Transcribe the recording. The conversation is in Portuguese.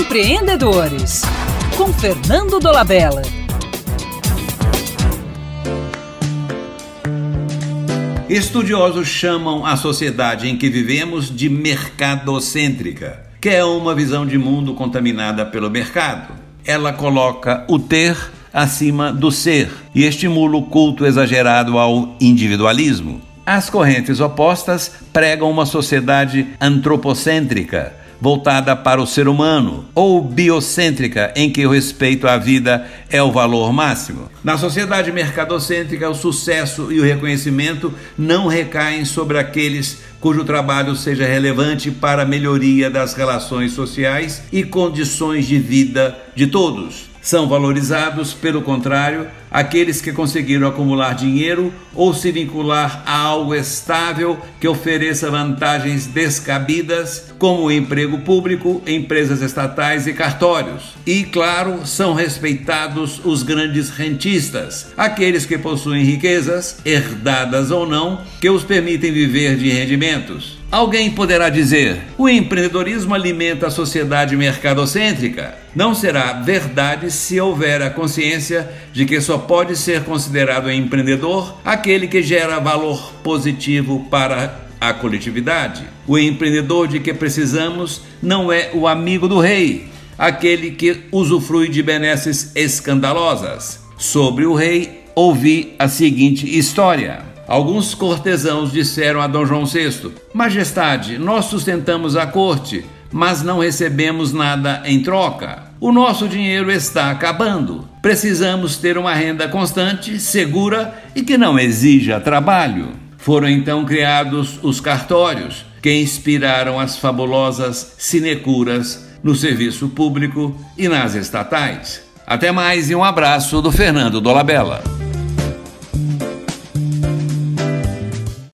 Empreendedores, com Fernando Dolabella. Estudiosos chamam a sociedade em que vivemos de mercadocêntrica, que é uma visão de mundo contaminada pelo mercado. Ela coloca o ter acima do ser e estimula o culto exagerado ao individualismo. As correntes opostas pregam uma sociedade antropocêntrica, voltada para o ser humano, ou biocêntrica, em que o respeito à vida é o valor máximo. Na sociedade mercadocêntrica, o sucesso e o reconhecimento não recaem sobre aqueles cujo trabalho seja relevante para a melhoria das relações sociais e condições de vida de todos. São valorizados, pelo contrário, aqueles que conseguiram acumular dinheiro ou se vincular a algo estável que ofereça vantagens descabidas, como emprego público, empresas estatais e cartórios. E, claro, são respeitados os grandes rentistas, aqueles que possuem riquezas, herdadas ou não, que os permitem viver de rendimentos. Alguém poderá dizer: o empreendedorismo alimenta a sociedade mercadocêntrica. Não será verdade se houver a consciência de que só pode ser considerado empreendedor aquele que gera valor positivo para a coletividade. O empreendedor de que precisamos não é o amigo do rei, aquele que usufrui de benesses escandalosas. Sobre o rei, ouvi a seguinte história. Alguns cortesãos disseram a Dom João VI: Majestade, nós sustentamos a corte, mas não recebemos nada em troca. O nosso dinheiro está acabando. Precisamos ter uma renda constante, segura e que não exija trabalho. Foram então criados os cartórios, que inspiraram as fabulosas sinecuras no serviço público e nas estatais. Até mais e um abraço do Fernando Dolabella.